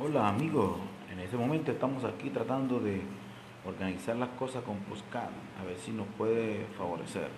Hola amigos, en este momento estamos aquí tratando de organizar las cosas con Postcard, a ver si nos puede favorecer.